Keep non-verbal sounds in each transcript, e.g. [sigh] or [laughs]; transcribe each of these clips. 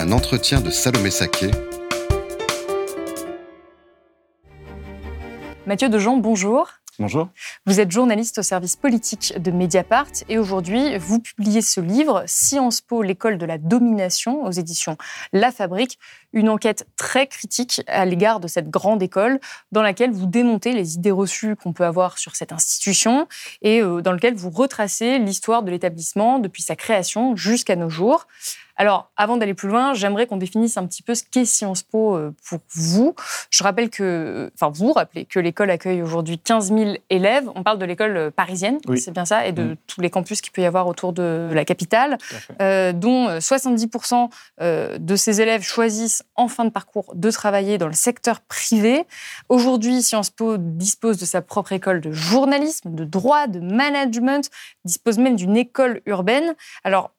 Un entretien de Salomé Saquet. Mathieu Dejean, bonjour. Bonjour. Vous êtes journaliste au service politique de Mediapart et aujourd'hui, vous publiez ce livre, Sciences Po, l'école de la domination, aux éditions La Fabrique, une enquête très critique à l'égard de cette grande école dans laquelle vous démontez les idées reçues qu'on peut avoir sur cette institution et euh, dans laquelle vous retracez l'histoire de l'établissement depuis sa création jusqu'à nos jours. Alors, avant d'aller plus loin, j'aimerais qu'on définisse un petit peu ce qu'est Sciences Po euh, pour vous. Je rappelle que, enfin, vous rappelez que l'école accueille aujourd'hui 15 000 élèves. On parle de l'école euh, parisienne, c'est bien ça, et de mm. tous les campus qu'il peut y avoir autour de la capitale, euh, dont 70% de ces élèves choisissent en fin de parcours de travailler dans le secteur privé. Aujourd'hui, Sciences Po dispose de sa propre école de journalisme, de droit, de management, dispose même d'une école urbaine. Alors,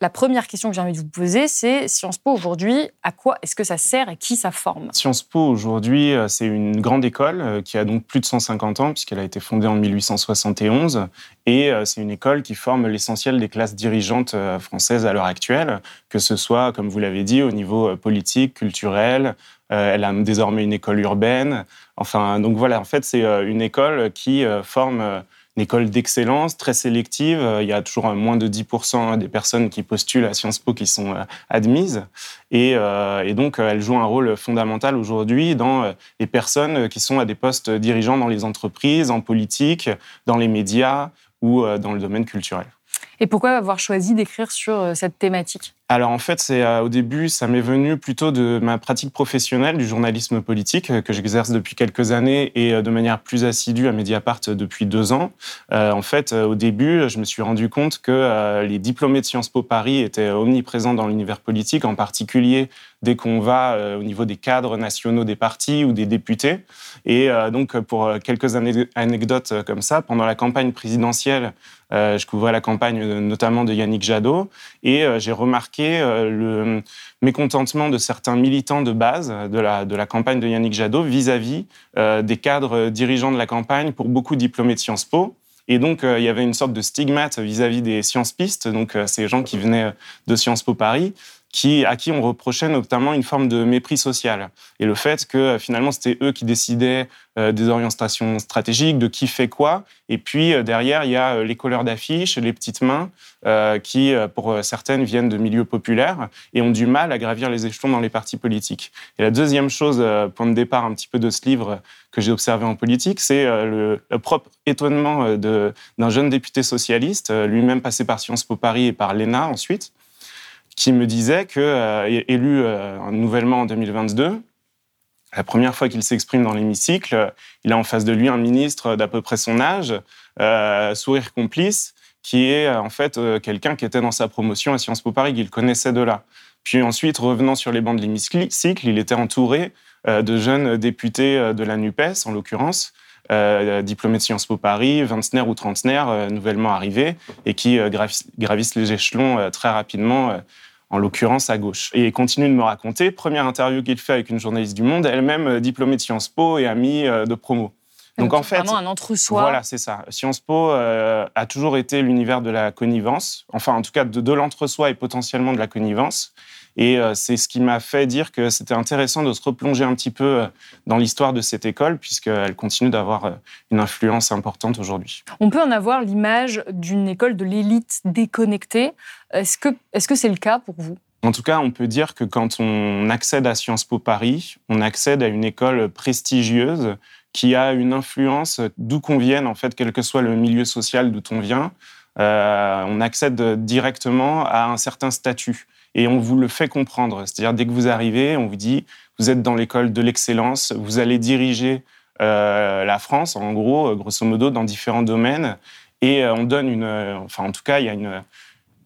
la première question que j'ai envie de vous poser, c'est Sciences Po aujourd'hui, à quoi est-ce que ça sert et qui ça forme? Sciences Po aujourd'hui, euh, c'est une grande école euh, qui a donc plus de 150 ans puisqu'elle a été fondée en 1871 et euh, c'est une école qui forme l'essentiel des classes dirigeantes françaises à l'heure actuelle, que ce soit, comme vous l'avez dit, au niveau politique, culturel. Elle a désormais une école urbaine. Enfin, donc voilà, en fait, c'est une école qui forme école d'excellence, très sélective. Euh, il y a toujours moins de 10% des personnes qui postulent à Sciences Po qui sont euh, admises. Et, euh, et donc, elle joue un rôle fondamental aujourd'hui dans les personnes qui sont à des postes dirigeants dans les entreprises, en politique, dans les médias ou dans le domaine culturel. Et pourquoi avoir choisi d'écrire sur cette thématique? Alors en fait, c'est euh, au début, ça m'est venu plutôt de ma pratique professionnelle du journalisme politique euh, que j'exerce depuis quelques années et euh, de manière plus assidue à Mediapart depuis deux ans. en fait, au début, je me suis rendu compte que les diplômés de Sciences Po Paris étaient omniprésents dans l'univers politique, en particulier dès qu'on va au niveau des cadres nationaux des partis ou des députés. Et donc, pour quelques anecdotes comme ça, pendant la campagne présidentielle, je couvrais la campagne notamment de Yannick Jadot et j'ai remarqué euh, le mécontentement de certains militants de base de la, de la campagne de Yannick Jadot vis-à-vis euh, des cadres dirigeants de la campagne pour beaucoup diplômés de Sciences Po. Et donc, euh, il y avait une sorte de stigmate vis-à-vis des sciences pistes, donc ces gens qui venaient de Sciences Po Paris, qui, à qui on reprochait notamment une forme de mépris social. Et le fait que euh, finalement c'était eux qui décidaient euh, des orientations stratégiques, de qui fait quoi. Et puis euh, derrière, il y a les couleurs d'affiches, les petites mains, qui pour certaines viennent de milieux populaires et ont du mal à gravir les échelons dans les partis politiques. Et la deuxième chose, point de départ un petit peu de ce livre que j'ai observé en politique, c'est le, le, propre étonnement d'un jeune député socialiste, lui-même passé par Sciences Po Paris et par l'ENA ensuite, qui me disait que, euh, élu euh, nouvellement en 2022, la première fois qu'il s'exprime dans l'hémicycle, il a en face de lui un ministre d'à peu près son âge, euh, sourire complice, qui est en fait quelqu'un qui était dans sa promotion à Sciences Po Paris, qu'il connaissait de là. Puis ensuite, revenant sur les bancs de l'hémicycle, il était entouré de jeunes députés de la NUPES, en l'occurrence, diplômés de Sciences Po Paris, vingtenaires ou trentenaires, nouvellement arrivés, et qui gravissent les échelons très rapidement en l'occurrence à gauche. Et il continue de me raconter, première interview qu'il fait avec une journaliste du Monde, elle-même euh, diplômée de Sciences Po et amie euh, de promo. Donc, en fait, vraiment un entre-soi. Voilà, c'est ça. Sciences Po euh, a toujours été l'univers de la connivence, enfin en tout cas de, de l'entre-soi et potentiellement de la connivence. Et euh, c'est ce qui m'a fait dire que c'était intéressant de se replonger un petit peu euh, dans l'histoire de cette école, puisqu'elle continue d'avoir euh, une influence importante aujourd'hui. On peut en avoir l'image d'une école de l'élite déconnectée. Est-ce que c'est -ce c'est le cas pour vous? En tout cas, on peut dire que quand on accède à Sciences Po Paris, on accède à une école prestigieuse qui a une influence d'où qu'on vienne, en fait, quel que soit le milieu social d'où on vient. on accède directement à un certain statut et on vous le fait comprendre. C'est-à-dire, dès que vous arrivez, on vous dit, vous êtes dans l'école de l'excellence, vous allez diriger euh, la France, en gros, euh, grosso modo, dans différents domaines. Et euh, on donne une. Enfin, en tout cas, il y a une,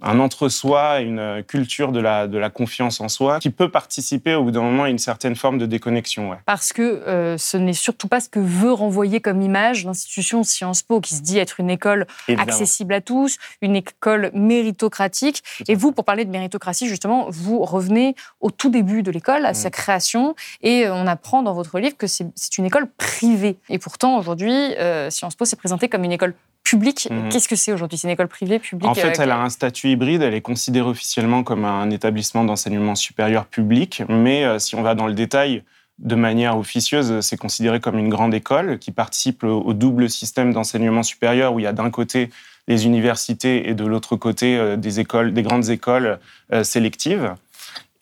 un entre-soi, une culture de la, de la confiance en soi qui peut participer au bout d'un moment à une certaine forme de déconnexion. Ouais. Parce que euh, ce n'est surtout pas ce que veut renvoyer comme image l'institution Sciences Po, qui se dit être une école accessible à tous, une école méritocratique. Et vous, pour parler de méritocratie, justement, vous revenez au tout début de l'école, à sa mm. création, et euh, on apprend dans votre livre que c'est une école privée. Et pourtant, aujourd'hui, euh, Sciences Po s'est présentée comme une école publique. Mhm. Qu'est-ce que c'est aujourd'hui? C'est une école privée, publique En fait, elle a un statut hybride. Elle est considérée officiellement comme un établissement d'enseignement supérieur public. Mais euh, si on va dans le détail, de manière officieuse, c'est considéré comme une grande école qui participe au, double système d'enseignement supérieur où il y a d'un côté les universités et de l'autre côté euh, des écoles, des grandes écoles euh, sélectives.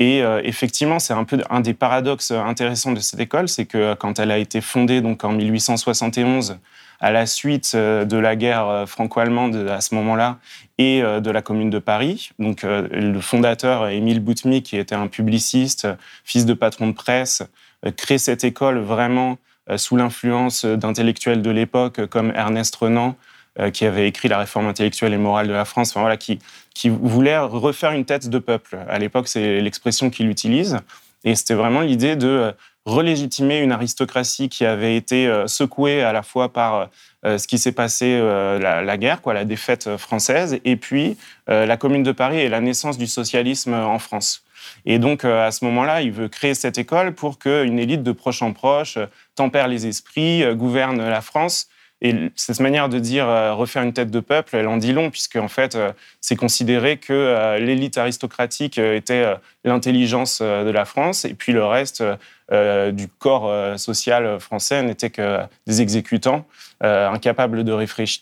Et effectivement, c'est un peu un des paradoxes intéressants de cette école, c'est que quand elle a été fondée donc en 1871 à la suite euh, de la guerre euh, franco-allemande à ce moment-là et euh, de la Commune de Paris. Donc, le fondateur, Émile Boutmy, qui était un publiciste, fils de patron de presse, crée cette école vraiment sous l'influence d'intellectuels de l'époque comme Ernest Renan, qui avait écrit La réforme intellectuelle et morale de la France, enfin, voilà, qui, qui voulait refaire une tête de peuple. À l'époque, c'est l'expression qu'il utilise. Et c'était vraiment l'idée de relégitimer une aristocratie qui avait été euh, secouée à la fois par euh, ce qui s'est passé, euh, la, guerre, quoi, la défaite française, et puis la Commune de Paris et la naissance du socialisme en France. Et donc, à ce moment-là, il veut créer cette école pour qu'une élite de proche en proche tempère les esprits, gouverne la France et cette manière de dire euh, refaire une tête de peuple, elle en dit long, puisque en fait, euh, c'est considéré que euh, l'élite aristocratique était l'intelligence de la France, et puis le reste du corps social français n'était que des exécutants incapables de,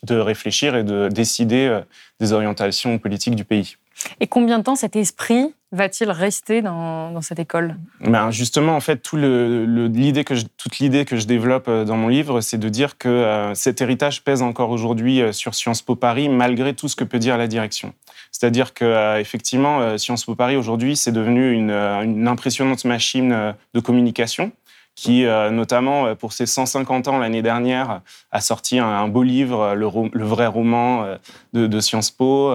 de réfléchir et de décider des orientations politiques du pays. Et combien de temps cet esprit va-t-il rester dans, cette école? Ben Justement, en fait, toute l'idée que je développe euh, dans mon livre, c'est de dire que euh, cet héritage pèse encore aujourd'hui euh, sur Sciences Po Paris, malgré tout ce que peut dire la direction. C'est-à-dire que effectivement, Sciences Po Paris aujourd'hui, c'est devenu une, impressionnante machine de communication qui, notamment pour ses 150 ans l'année dernière, a sorti un, beau livre, le, le vrai roman de, de Sciences Po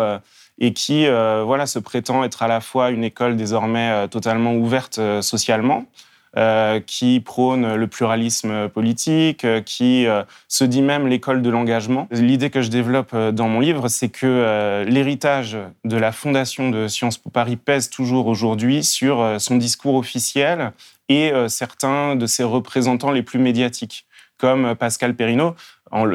et qui euh, voilà, se prétend être à la fois une école désormais euh, totalement ouverte euh, socialement, qui prône le pluralisme politique, qui se dit même l'école de l'engagement. L'idée que je développe dans mon livre, c'est que l'héritage de la fondation de Sciences Po Paris pèse toujours aujourd'hui sur son discours officiel et certains de ses représentants les plus médiatiques comme Pascal Perrineau,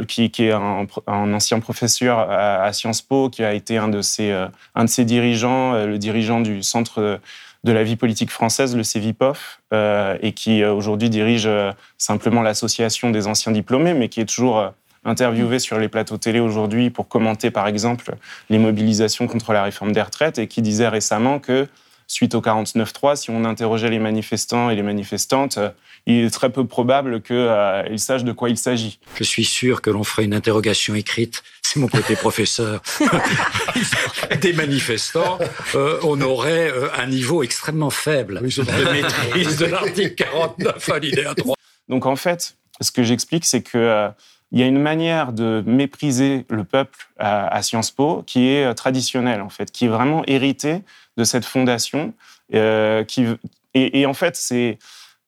qui, est un, ancien professeur à, Sciences Po, qui a été un de ses, euh, un de ses dirigeants, euh, le dirigeant du Centre de la vie politique française, le CEVIPOF, euh, et qui aujourd'hui dirige simplement l'association des anciens diplômés, mais qui est toujours interviewé sur les plateaux télé aujourd'hui pour commenter, par exemple, les mobilisations contre la réforme des retraites, et qui disait récemment que suite au 49-3, si on interrogeait les manifestants et les manifestantes, euh, il est très peu probable qu'ils euh, sachent de quoi il s'agit. Je suis sûr que l'on ferait une interrogation écrite. C'est mon côté professeur. [laughs] Des manifestants, euh, on aurait un niveau extrêmement faible de maîtrise de l'article 49 alinéa 3. Donc en fait, ce que j'explique, c'est que il y a une manière de mépriser le peuple à, Sciences Po qui est traditionnelle, en fait, qui est vraiment héritée de cette fondation. Euh, qui, et, en fait, c'est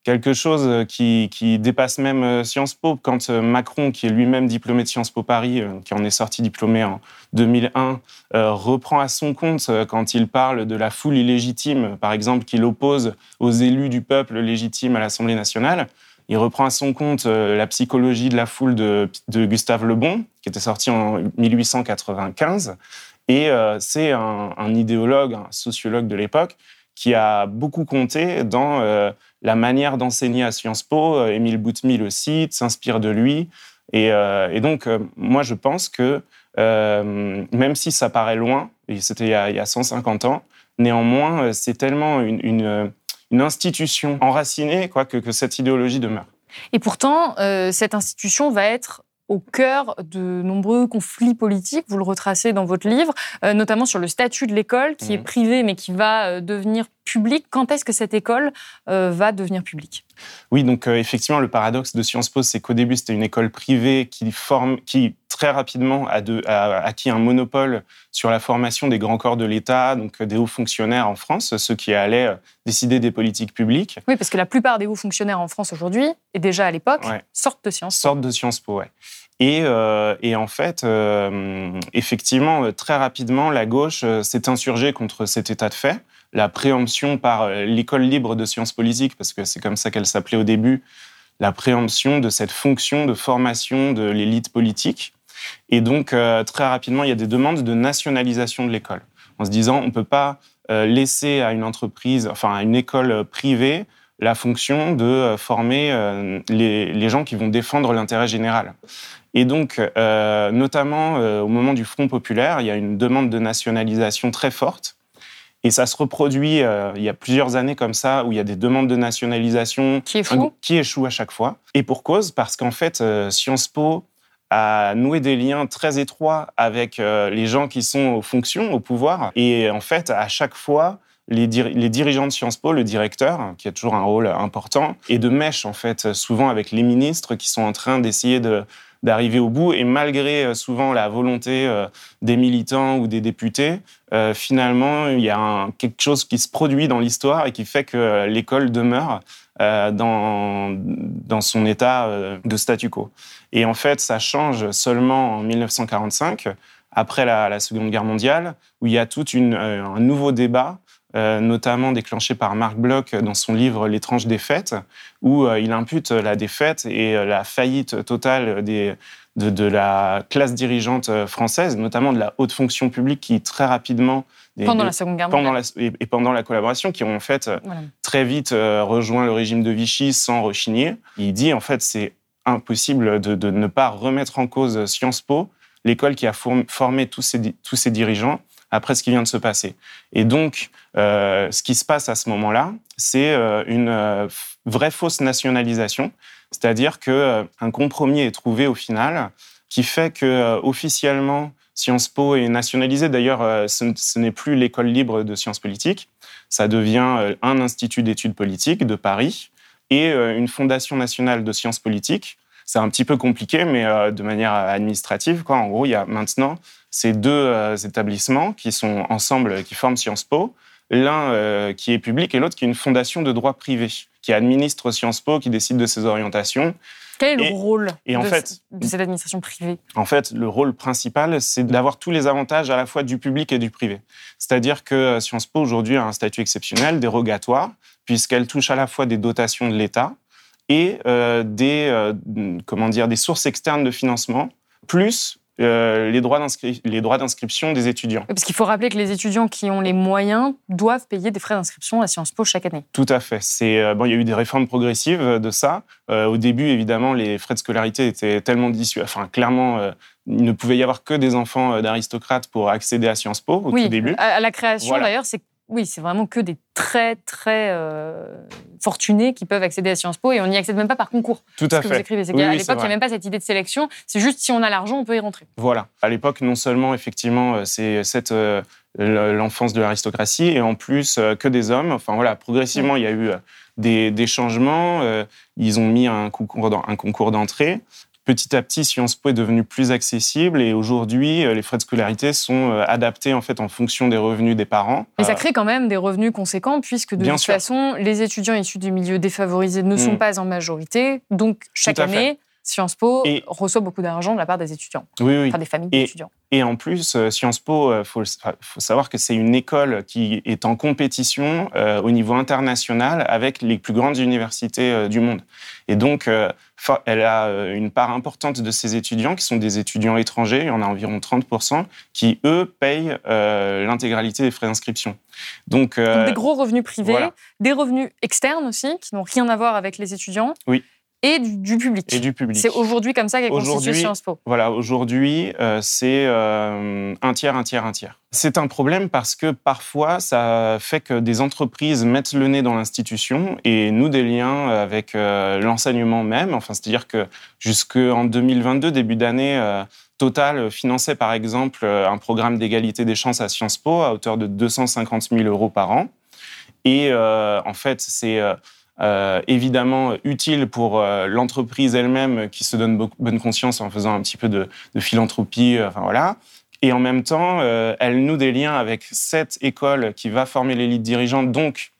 quelque chose qui, dépasse même euh, Sciences Po. Quand euh, Macron, qui est lui-même diplômé de Sciences Po Paris, qui en est sorti diplômé en 2001, reprend à son compte quand il parle de la foule illégitime, par exemple, qu'il oppose aux élus du peuple légitime à l'Assemblée nationale, il reprend à son compte la psychologie de la foule de, de Gustave Le Bon, qui était sorti en 1895. Et euh, c'est un, idéologue, un sociologue de l'époque qui a beaucoup compté dans euh, la manière d'enseigner à Sciences Po. Euh, Émile Boutmy le cite, s'inspire de lui. Et, donc, moi, je pense que même si ça paraît loin, et c'était il, y a 150 ans, néanmoins, c'est tellement une, institution enracinée que cette idéologie demeure. Et pourtant, cette institution va être au cœur de nombreux conflits politiques. Vous le retracez dans votre livre, euh, notamment sur le statut de l'école, qui est mmh. privé mais qui va euh, devenir publique. Quand est-ce que cette école va devenir publique? Oui, donc effectivement, le paradoxe de Sciences Po, c'est qu'au début, c'était une école privée qui, forme, qui très rapidement a, acquis un monopole sur la formation des grands corps de l'État, donc des hauts fonctionnaires en France, ceux qui allaient décider des politiques publiques. Oui, parce que la plupart des hauts fonctionnaires en France aujourd'hui, et déjà à l'époque, sortent de Sciences Po. Sortent de Sciences Po, ouais. Et, euh, et, en fait, euh, effectivement, très rapidement, la gauche euh, s'est insurgée contre cet état de fait. La préemption par l'école libre de sciences politiques, parce que c'est comme ça qu'elle s'appelait au début, la préemption de cette fonction de formation de l'élite politique. Et donc, très rapidement, il y a des demandes de nationalisation de l'école, en se disant, on ne peut pas laisser à une entreprise, enfin à une école privée, la fonction de former les, les gens qui vont défendre l'intérêt général. Et donc, euh, notamment euh, au moment du Front populaire, il y a une demande de nationalisation très forte. Et ça se reproduit euh, il y a plusieurs années comme ça, où il y a des demandes de nationalisation qui, qui échouent à chaque fois. Et pour cause, parce qu'en fait, Sciences Po a noué des liens très étroits avec les gens qui sont aux fonctions, au pouvoir. Et en fait, à chaque fois, les, les, dirigeants de Sciences Po, le directeur, qui a toujours un rôle important, et de mèche, en fait, souvent avec les ministres qui sont en train d'essayer de d'arriver au bout. Et malgré euh, souvent la volonté euh, des militants ou des députés, euh, finalement, il y a quelque chose qui se produit dans l'histoire et qui fait que l'école demeure dans, dans son état de statu quo. Et en fait, ça change seulement en 1945, après la, Seconde Guerre mondiale, où il y a tout un nouveau débat notamment déclenché par Marc Bloch dans son livre L'étrange défaite, où euh, il impute la défaite et euh, la faillite totale des, de, la classe dirigeante française, notamment de la haute fonction publique qui très rapidement pendant la Seconde Guerre et, pendant la collaboration, qui ont en fait très vite rejoint le régime de Vichy sans rechigner. Il dit en fait c'est impossible de, de, ne pas remettre en cause Sciences Po, l'école qui a formé tous ces, tous ces dirigeants après ce qui vient de se passer. Et donc, euh, ce qui se passe à ce moment-là, c'est euh, une euh, vraie fausse nationalisation, c'est-à-dire que un compromis est trouvé au final qui fait que officiellement Sciences Po est nationalisée. D'ailleurs, ce, n'est plus l'école libre de sciences politiques, ça devient un institut d'études politiques de Paris et une fondation nationale de sciences politiques. C'est un petit peu compliqué, mais de manière administrative. Quoi. En gros, il y a maintenant ces deux euh, établissements qui sont ensemble, qui forment Sciences Po, l'un euh, qui est public et l'autre qui est une fondation de droit privé, qui administre Sciences Po, qui décide de ses orientations. Quel est le rôle et en de, fait, de cette administration privée? En fait, le rôle principal, c'est d'avoir tous les avantages à la fois du public et du privé. C'est-à-dire que euh, Sciences Po, aujourd'hui, a un statut exceptionnel, dérogatoire, puisqu'elle touche à la fois des dotations de l'État et des, comment dire, des sources externes de financement, plus euh, les droits d'inscription des étudiants. Parce qu'il faut rappeler que les étudiants qui ont les moyens doivent payer des frais d'inscription à Sciences Po chaque année. Tout à fait. C'est euh, bon, il y a eu des réformes progressives de ça. Euh, au début, évidemment, les frais de scolarité étaient tellement dissuasifs. Enfin, clairement, il ne pouvait y avoir que des enfants d'aristocrates pour accéder à Sciences Po au tout début. À la création, d'ailleurs, c'est oui, c'est vraiment que des très, très euh, fortunés qui peuvent accéder à Sciences Po et on n'y accède même pas par concours. Tout à fait. Vous écrivez. à l'époque, il n'y a même pas cette idée de sélection. C'est juste si on a l'argent, on peut y rentrer. Voilà. À l'époque, non seulement, effectivement, euh, c'est cette. Euh, l'enfance de l'aristocratie et en plus que des hommes. Enfin voilà, progressivement, il y a eu des, changements. ils ont mis un concours d'entrée petit à petit, Sciences Po est devenu plus accessible et aujourd'hui, euh, les frais de scolarité sont euh, adaptés en fait en fonction des revenus des parents. Mais ça euh, crée quand même des revenus conséquents puisque de toute façon, les étudiants issus du milieu défavorisé ne sont mm. pas en majorité. Donc chaque année, Sciences Po reçoit beaucoup d'argent de la part des étudiants, oui, oui. enfin des familles d'étudiants. Et en plus, Sciences Po, il faut, faut, savoir que c'est une école qui est en compétition au niveau international avec les plus grandes universités du monde. Et donc, elle a euh, une part importante de ses étudiants qui sont des étudiants étrangers, il y en a environ 30%, qui, eux, payent euh, l'intégralité des frais d'inscription. Donc, euh, Donc, des gros revenus privés, des revenus externes aussi, qui n'ont rien à voir avec les étudiants. Oui et du, public. Et du public. C'est aujourd'hui comme ça qu'est constitué Sciences Po. Voilà, aujourd'hui, euh, c'est euh, un tiers, un tiers, un tiers. C'est un problème parce que parfois, ça fait que des entreprises mettent le nez dans l'institution et nous des liens avec euh, l'enseignement même. Enfin, c'est-à-dire que jusqu'en 2022, début d'année, Total finançait par exemple un programme d'égalité des chances à Sciences Po à hauteur de 250 000 euros par an. Et en fait, c'est évidemment utile pour l'entreprise elle-même qui se donne bonne conscience en faisant un petit peu de, de philanthropie. enfin voilà. Et en même temps, elle noue des liens avec cette école qui va former l'élite dirigeante. Donc,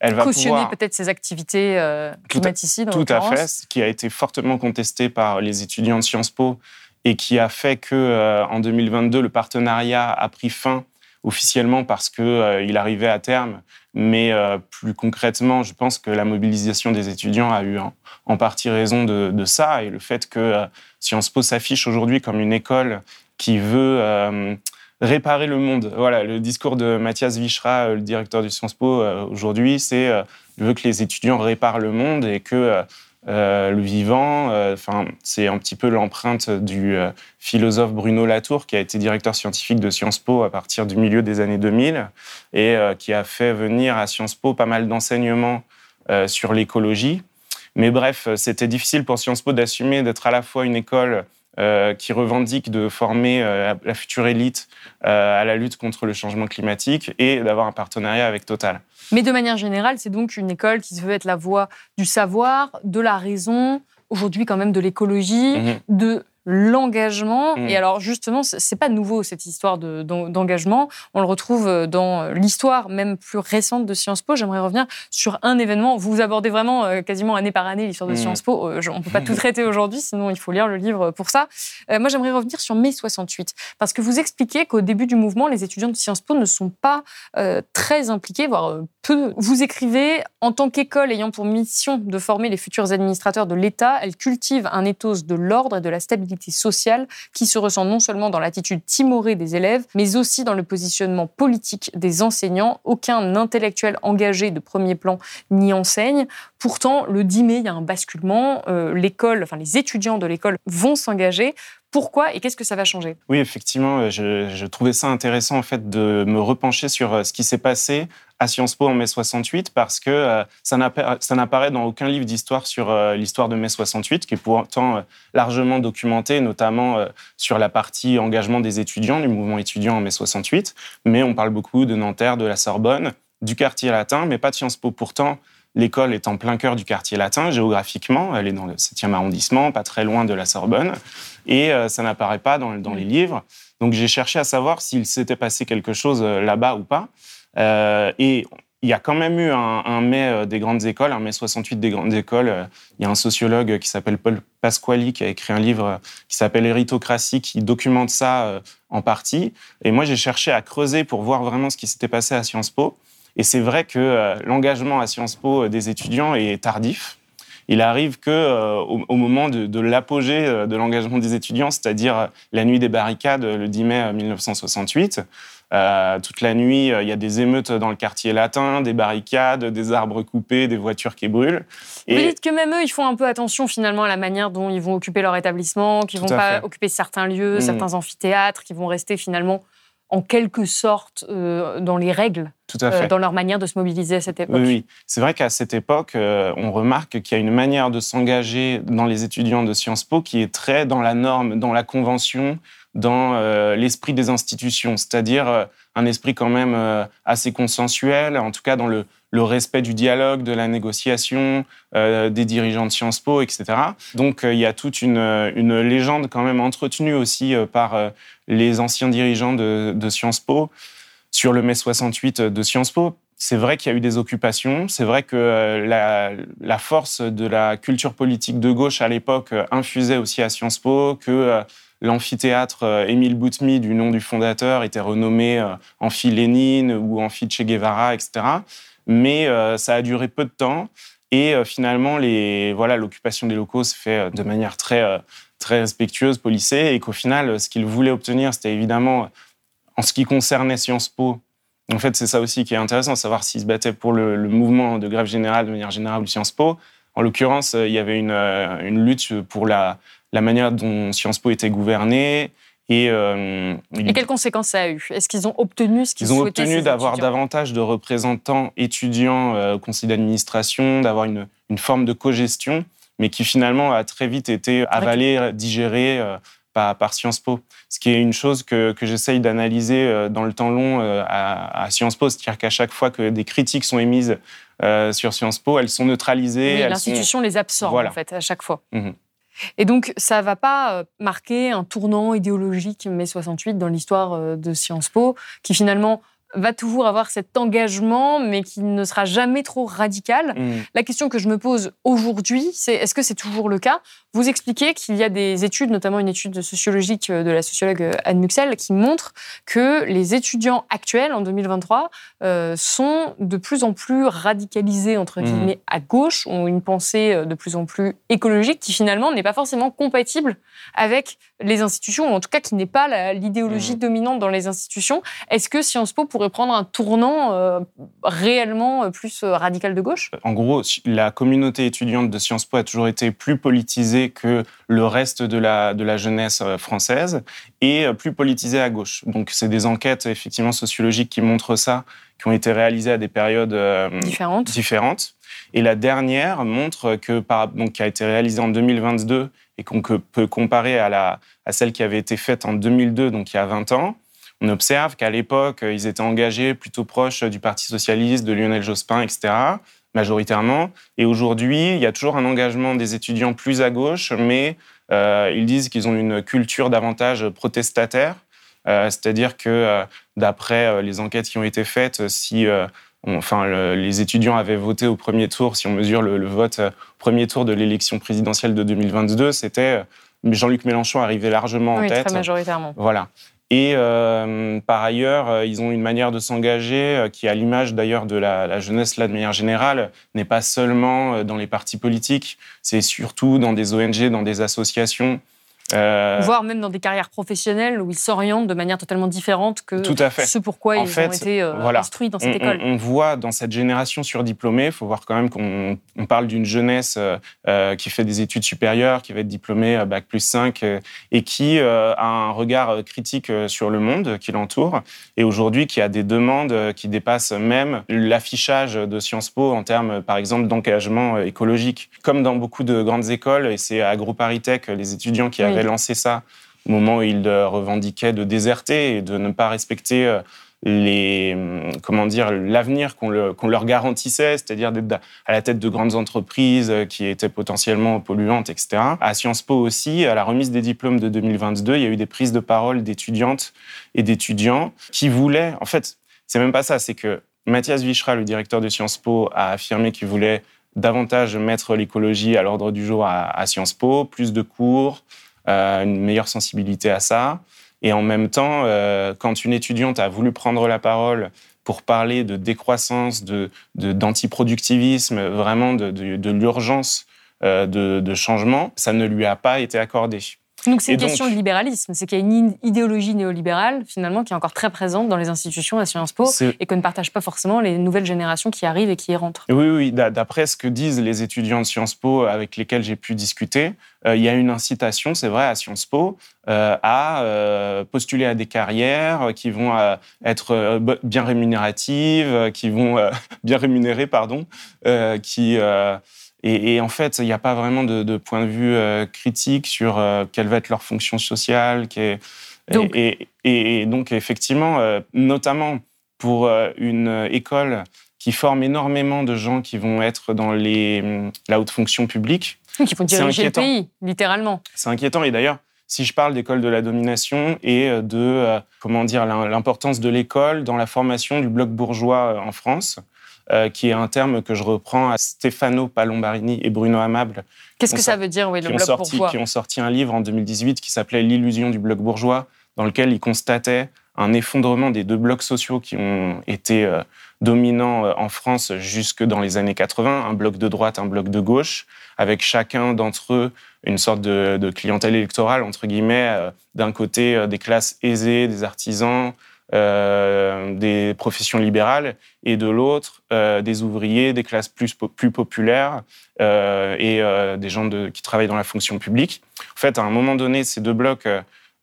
elle va cautionner peut-être ces activités euh, climaticides. Tout, à, tout à fait, qui a été fortement contesté par les étudiants de Sciences Po et qui a fait que euh, en 2022 le partenariat a pris fin officiellement parce que euh, il arrivait à terme. Mais euh, plus concrètement, je pense que la mobilisation des étudiants a eu en, partie raison de, ça et le fait que Sciences Po s'affiche aujourd'hui comme une école qui veut réparer le monde. Voilà, le discours de Mathias Vichra, euh, le directeur du Sciences Po euh, aujourd'hui, c'est euh, il veut que les étudiants réparent le monde et que le vivant, enfin, c'est un petit peu l'empreinte du philosophe Bruno Latour, qui a été directeur scientifique de Sciences Po à partir du milieu des années 2000 et qui a fait venir à Sciences Po pas mal d'enseignements sur l'écologie. Mais bref, c'était difficile pour Sciences Po d'assumer d'être à la fois une école euh, qui revendique de former euh, la future élite euh, à la lutte contre le changement climatique et d'avoir un partenariat avec Total. Mais de manière générale, c'est donc une école qui se veut être la voie du savoir, de la raison, aujourd'hui quand même de l'écologie, mhm. de l'engagement. Mm. Et alors justement, c'est pas nouveau cette histoire d'engagement. On le retrouve euh, dans l'histoire même plus récente de Sciences Po. J'aimerais revenir sur un événement. Vous abordez vraiment euh, quasiment année par année l'histoire de mm. Sciences Po. Euh, on peut pas [laughs] tout traiter aujourd'hui, sinon il faut lire le livre pour ça. moi, j'aimerais revenir sur mai 68 parce que vous expliquez qu'au début du mouvement, les étudiants de Sciences Po ne sont pas très impliqués, voire peu. Vous écrivez en tant qu'école ayant pour mission de former les futurs administrateurs de l'État, elle cultive un ethos de l'ordre et de la stabilité sociale qui se ressent non seulement dans l'attitude timorée des élèves, mais aussi dans le positionnement politique des enseignants. Aucun intellectuel engagé de premier plan n'y enseigne. Pourtant, le 10 mai, il y a un basculement. Euh, l'école, enfin les étudiants de l'école vont s'engager. Pourquoi et qu'est-ce que ça va changer? Oui, effectivement, euh, je, trouvais ça intéressant en fait de me repencher sur euh, ce qui s'est passé à Sciences Po en mai 68 parce que euh, ça n'apparaît dans aucun livre d'histoire sur l'histoire de mai 68 qui est pourtant largement documenté, notamment sur la partie engagement des étudiants du mouvement étudiant en mai 68. Mais on parle beaucoup de Nanterre, de la Sorbonne, du quartier latin, mais pas de Sciences Po. Pourtant, L'école est en plein cœur du quartier latin, géographiquement. Elle est dans le 7e arrondissement, pas très loin de la Sorbonne. Et euh, ça n'apparaît pas dans, les livres. Donc j'ai cherché à savoir s'il s'était passé quelque chose euh, là-bas ou pas. Euh, et il y a quand même eu un, mai des grandes écoles, un mai 68 des grandes écoles. Il y a un sociologue qui s'appelle Paul Pasquali qui a écrit un livre qui s'appelle Héritocratie qui documente ça en partie. Et moi, j'ai cherché à creuser pour voir vraiment ce qui s'était passé à Sciences Po. Et c'est vrai que euh, l'engagement à Sciences Po euh, des étudiants est tardif. Il arrive que euh, au, moment de, l'apogée de l'engagement des étudiants, c'est-à-dire la nuit des barricades le 10 mai 1968, toute la nuit, il y a des émeutes dans le quartier latin, des barricades, des arbres coupés, des voitures qui brûlent. Et... Vous dites que même eux, ils font un peu attention finalement à la manière dont ils vont occuper leur établissement, qu'ils vont pas occuper certains lieux, mmh. certains amphithéâtres, qu'ils vont rester finalement en quelque sorte euh, dans les règles, euh, dans leur manière de se mobiliser à cette époque. Oui, c'est vrai qu'à cette époque, euh, on remarque qu'il y a une manière de s'engager dans les étudiants de Sciences Po qui est très dans la norme, dans la convention, dans l'esprit des institutions, c'est-à-dire un esprit quand même assez consensuel, en tout cas dans le, le respect du dialogue, de la négociation, euh, des dirigeants de Sciences Po, etc. Donc euh, il y a toute une, une, légende quand même entretenue aussi euh, par les anciens dirigeants de, Sciences Po sur le mai 68 de Sciences Po. C'est vrai qu'il y a eu des occupations, c'est vrai que la, la, force de la culture politique de gauche à l'époque infusait aussi à Sciences Po, que l'amphithéâtre Émile Boutmy, du nom du fondateur, était renommé Amphi Lénine ou Amphi Che Guevara, etc mais euh, ça a duré peu de temps. Et euh, finalement, les, voilà, l'occupation des locaux se fait euh, de manière très, très respectueuse, policée, et qu'au final, ce qu'ils voulaient obtenir, c'était évidemment, en ce qui concernait Sciences Po, en fait, c'est ça aussi qui est intéressant, savoir s'ils se battaient pour le, mouvement de grève générale de manière générale ou Sciences Po. En l'occurrence, il y avait une, une lutte pour la, la manière dont Sciences Po était gouvernée, euh, et, quelles conséquences ça a eu? Est-ce qu'ils ont obtenu ce qu'ils souhaitaient Ils ont obtenu d'avoir davantage de représentants étudiants euh, au conseil d'administration, d'avoir une, une, forme de cogestion, mais qui finalement a très vite été avalée, digérée euh, par, par, Sciences Po. Ce qui est une chose que, que j'essaye d'analyser dans le temps long à, à Sciences Po, c'est-à-dire qu'à chaque fois que des critiques sont émises sur Sciences Po, elles sont neutralisées. L'institution les absorbe en fait à chaque fois. Mhm. Et donc, ça ne va pas marquer un tournant idéologique mai 68 dans l'histoire de Sciences Po, qui finalement va toujours avoir cet engagement, mais qui ne sera jamais trop radical. Mmh. La question que je me pose aujourd'hui, c'est est-ce que c'est toujours le cas? Vous expliquez qu'il y a des études, notamment une étude sociologique de la sociologue Anne Muxel, qui montre que les étudiants actuels, en 2023, euh, sont de plus en plus radicalisés, entre mmh. guillemets, à gauche, ont une pensée euh, de plus en plus écologique, qui finalement n'est pas forcément compatible avec les institutions, ou en tout cas qui n'est pas l'idéologie mmh. dominante dans les institutions. Est-ce que Sciences Po pourrait prendre un tournant euh, réellement euh, plus euh, radical de gauche? En gros, la communauté étudiante de Sciences Po a toujours été plus politisée que le reste de la, de la jeunesse française et plus politisée à gauche. Donc, c'est des enquêtes effectivement sociologiques qui montrent ça, qui ont été réalisées à des périodes différentes. différentes. Et la dernière montre que, par, donc, qui a été réalisée en 2022 et qu'on peut comparer à, la, à celle qui avait été faite en 2002, donc il y a 20 ans, on observe qu'à l'époque, ils étaient engagés plutôt proches du Parti socialiste, de Lionel Jospin, etc., majoritairement. Et aujourd'hui, il y a toujours un engagement des étudiants plus à gauche, mais euh, ils disent qu'ils ont une culture davantage protestataire. Euh, c'est-à-dire que, euh, d'après les enquêtes qui ont été faites, si enfin, les étudiants avaient voté au premier tour, si on mesure le, vote au premier tour de l'élection présidentielle de 2022, c'était Jean-Luc Mélenchon arrivait largement en tête. Très majoritairement. Voilà. Et euh, par ailleurs, euh, ils ont une manière de s'engager euh, qui, à l'image d'ailleurs de la, la, jeunesse là de manière générale, n'est pas seulement dans les partis politiques, c'est surtout dans des ONG, dans des associations. Euh... Voire même dans des carrières professionnelles où ils s'orientent de manière totalement différente que Tout à fait. ce pourquoi ils ont été euh, instruits dans cette école. On, voit dans cette génération surdiplômée, il faut voir quand même qu'on on parle d'une jeunesse euh, euh, qui fait des études supérieures, qui va être diplômée Bac plus 5 et qui a un regard critique sur le monde qui l'entoure et aujourd'hui qui a des demandes qui dépassent même l'affichage de Sciences Po en termes, par exemple, d'engagement écologique. Comme dans beaucoup de grandes écoles, et c'est à AgroParisTech, les étudiants qui avaient lancé ça au moment où il revendiquait de déserter et de ne pas respecter euh, les, hum, comment dire, l'avenir qu'on leur garantissait, c'est-à-dire d'être à la tête de grandes entreprises euh, qui étaient potentiellement polluantes, etc. À Sciences Po aussi, à la remise des diplômes de 2022, il y a eu des prises de parole d'étudiantes et d'étudiants qui voulaient, en fait, c'est même pas ça, c'est que Mathias Vichra, le directeur de Sciences Po, a affirmé qu'il voulait davantage mettre l'écologie à l'ordre du jour à, Sciences Po, plus de cours, une meilleure sensibilité à ça. Et en même temps, euh, quand une étudiante a voulu prendre la parole pour parler de décroissance, de, d'antiproductivisme, vraiment de, l'urgence euh, de, changement, ça ne lui a pas été accordé. Donc c'est une question de libéralisme, c'est qu'il y a une idéologie néolibérale finalement qui est encore très présente dans les institutions à Sciences Po et que ne partagent pas forcément les nouvelles générations qui arrivent et qui y rentrent. Oui, oui, d'après ce que disent les étudiants de Sciences Po avec lesquels j'ai pu discuter, euh, il y a une incitation, c'est vrai, à Sciences Po euh, à euh, postuler à des carrières qui vont être bien rémunératives, qui vont [laughs] bien rémunérées, pardon, qui et, en fait, il n'y a pas vraiment de, point de vue euh, critique sur euh, quelle va être leur fonction sociale. Qui est, donc, et, donc, effectivement, euh, notamment pour une école qui forme énormément de gens qui vont être dans les, la haute fonction publique. [laughs] Qui vont diriger le pays, littéralement. C'est inquiétant. Et d'ailleurs, si je parle d'école de la domination et de comment dire l'importance de l'école dans la formation du bloc bourgeois en France, euh, qui est un terme que je reprends à Stefano Palombarini et Bruno Amable. Qu'est-ce que ça veut dire, oui, le bloc sorti, bourgeois Qui ont sorti un livre en 2018 qui s'appelait L'illusion du bloc bourgeois, dans lequel ils constataient un effondrement des deux blocs sociaux qui ont été euh, dominants euh, en France jusque dans les années 80, un bloc de droite, un bloc de gauche, avec chacun d'entre eux une sorte de, de, clientèle électorale, entre guillemets, d'un côté des classes aisées, des artisans, euh, des professions libérales et de l'autre euh, des ouvriers, des classes plus, plus populaires euh, et des gens de, qui travaillent dans la fonction publique. En fait, à un moment donné, ces deux blocs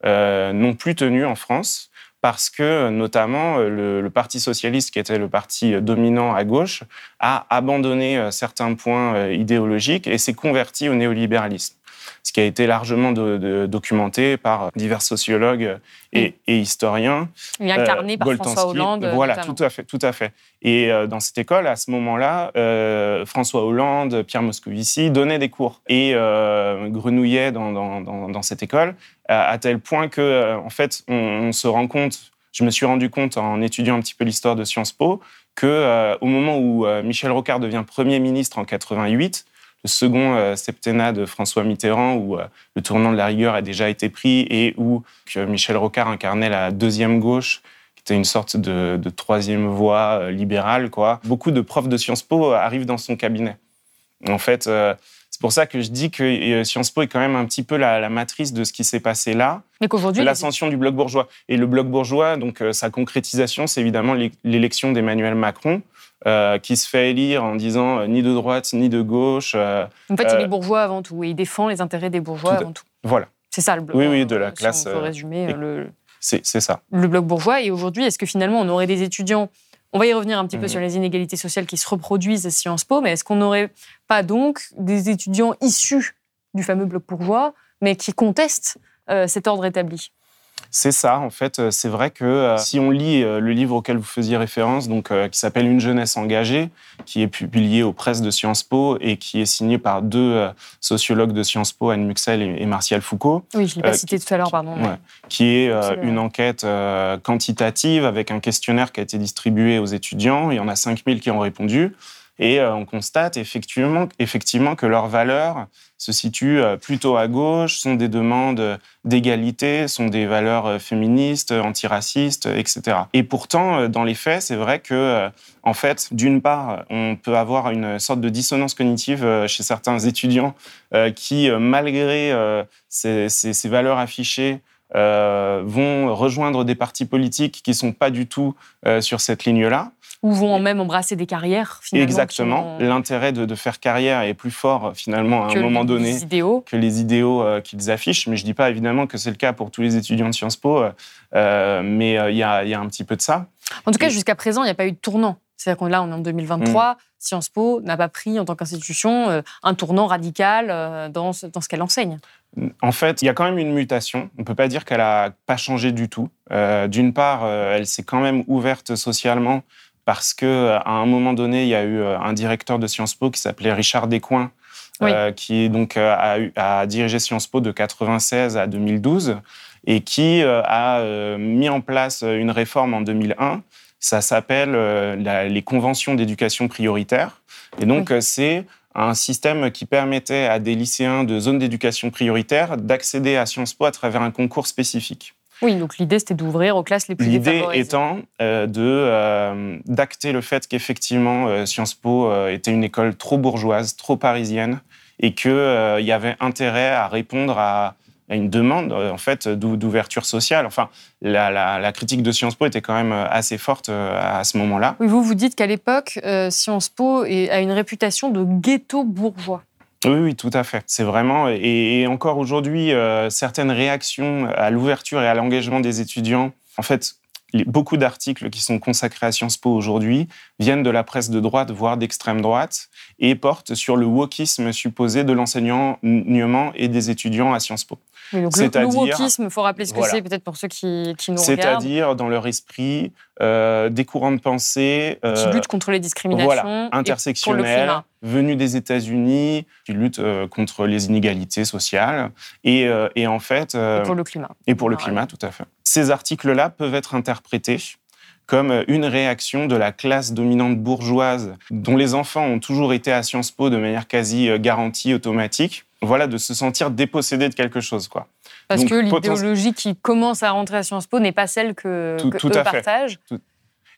n'ont plus tenu en France parce que notamment le, le, Parti socialiste, qui était le parti dominant à gauche, a abandonné certains points idéologiques et s'est converti au néolibéralisme. Ce qui a été largement documenté par divers sociologues et, historiens. Et incarné par François Hollande. Voilà, tout à fait, tout à fait. Et dans cette école, à ce moment-là, François Hollande, Pierre Moscovici donnaient des cours et grenouillaient dans, dans, cette école à, tel point que, en fait, on se rend compte je me suis rendu compte en étudiant un petit peu l'histoire de Sciences Po que euh, au moment où euh, Michel Rocard devient Premier ministre en 88, le second euh, septennat de François Mitterrand, où le tournant de la rigueur a déjà été pris et où Michel Rocard incarnait la deuxième gauche, qui était une sorte de, de troisième voie libérale. Quoi. Beaucoup de profs de Sciences Po arrivent dans son cabinet. En fait, c'est pour ça que je dis que euh, Sciences Po est quand même un petit peu la, matrice de ce qui s'est passé là. Mais qu'aujourd'hui. L'ascension du bloc bourgeois. Et le bloc bourgeois, donc euh, sa concrétisation, c'est évidemment l'élection d'Emmanuel Macron. Euh, qui se fait élire en disant ni de droite ni de gauche. en fait, il est bourgeois avant tout et il défend les intérêts des bourgeois avant tout. Voilà. C'est ça le bloc. Oui, oui, de la classe. on peut résumer le. C'est ça. Le bloc bourgeois. Et aujourd'hui, est-ce que finalement, on aurait des étudiants? On va y revenir un petit peu mhm. sur les inégalités sociales qui se reproduisent à Sciences Po, mais est-ce qu'on n'aurait pas donc des étudiants issus du fameux bloc bourgeois, mais qui contestent euh, cet ordre établi? C'est ça, en fait. Euh, c'est vrai que euh, si on lit euh, le livre auquel vous faisiez référence, donc, qui s'appelle Une jeunesse engagée, qui est publié aux presses de Sciences Po et qui est signé par deux sociologues de Sciences Po, Anne Muxel et Martial Foucault. Oui, je l'ai pas cité tout à l'heure, pardon. qui est une enquête quantitative avec un questionnaire qui a été distribué aux étudiants. Il y en a 5000 qui ont répondu. Et euh, on constate effectivement, que leurs valeurs se situent euh, plutôt à gauche, sont des demandes d'égalité, sont des valeurs euh, féministes, antiracistes, etc. Et pourtant, dans les faits, c'est vrai que, en fait, d'une part, on peut avoir une sorte de dissonance cognitive chez certains étudiants qui, malgré ces valeurs affichées, vont rejoindre des partis politiques qui ne sont pas du tout sur cette ligne-là ou vont même embrasser des carrières. Finalement, Exactement. L'intérêt de, faire carrière est plus fort finalement à un moment donné que les idéaux euh, qu'ils affichent. Mais je ne dis pas évidemment que c'est le cas pour tous les étudiants de Sciences Po, euh, euh, mais il y, a, un petit peu de ça. En tout cas, jusqu'à présent, il n'y a pas eu de tournant. C'est-à-dire qu'on là, on est en 2023. Mm. Sciences Po n'a pas pris en tant qu'institution un tournant radical dans ce, dans ce qu'elle enseigne. En fait, il y a quand même une mutation. On ne peut pas dire qu'elle n'a pas changé du tout. D'une part, elle s'est quand même ouverte socialement parce que à un moment donné, il y a eu euh, un directeur de Sciences Po qui s'appelait Richard Descoings, euh, qui donc euh, a, a, dirigé Sciences Po de 96 à 2012 et qui a mis en place une réforme en 2001. Ça s'appelle les conventions d'éducation prioritaire. Et donc, c'est un système qui permettait à des lycéens de zone d'éducation prioritaire d'accéder à Sciences Po à travers un concours spécifique. Oui, donc l'idée c'était d'ouvrir aux classes les plus L'idée étant euh, de euh, d'acter le fait qu'effectivement euh, Sciences Po était une école trop bourgeoise, trop parisienne, et qu'il y avait intérêt à répondre à, une demande en fait d'ouverture sociale. Enfin, la, critique de Sciences Po était quand même assez forte à ce moment-là. Oui, vous vous dites qu'à l'époque, Sciences Po a une réputation de ghetto bourgeois. Oui, tout à fait. C'est vraiment, et, encore aujourd'hui, euh, certaines réactions à l'ouverture et à l'engagement des étudiants, en fait, beaucoup d'articles qui sont consacrés à Sciences Po aujourd'hui viennent de la presse de droite, voire d'extrême droite, et portent sur le wokisme supposé de l'enseignement et des étudiants à Sciences Po. donc le, wokisme, il faut rappeler ce que c'est peut-être pour ceux qui, qui nous regardent. C'est-à-dire, dans leur esprit, euh, des courants de pensée... Euh, qui luttent contre les discriminations. Voilà, intersectionnels, venus des États-Unis, qui luttent euh, contre les inégalités sociales. Et, et en fait... et pour le climat. Et pour le climat, tout à fait. Ces articles-là peuvent être interprétés comme une réaction de la classe dominante bourgeoise dont les enfants ont toujours été à Sciences Po de manière quasi garantie, automatique, voilà, de se sentir dépossédé de quelque chose. quoi. Parce que l'idéologie qui commence à rentrer à Sciences Po n'est pas celle que, tout, eux partagent.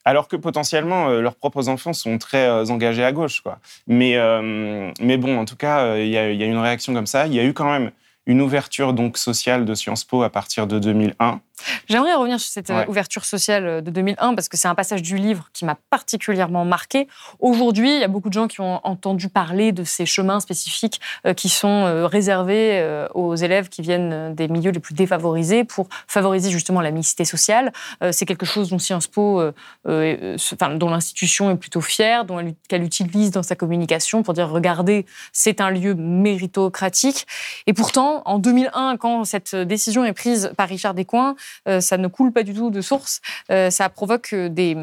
Alors que potentiellement, euh, leurs propres enfants sont très euh, engagés à gauche. Quoi. Mais, euh, mais bon, en tout cas, il y, a une réaction comme ça. Il y a eu quand même une ouverture donc sociale de Sciences Po à partir de 2001 J'aimerais revenir sur cette ouverture sociale de 2001 parce que c'est un passage du livre qui m'a particulièrement marqué. Aujourd'hui, il y a beaucoup de gens qui ont entendu parler de ces chemins spécifiques qui sont réservés aux élèves qui viennent des milieux les plus défavorisés pour favoriser justement la mixité sociale. C'est quelque chose dont Sciences Po, dont l'institution est plutôt fière, dont qu'elle utilise dans sa communication pour dire regardez, c'est un lieu méritocratique. Et pourtant, en 2001, quand cette décision est prise par Richard Descoings, euh, ça ne coule pas du tout de source. Euh, ça provoque des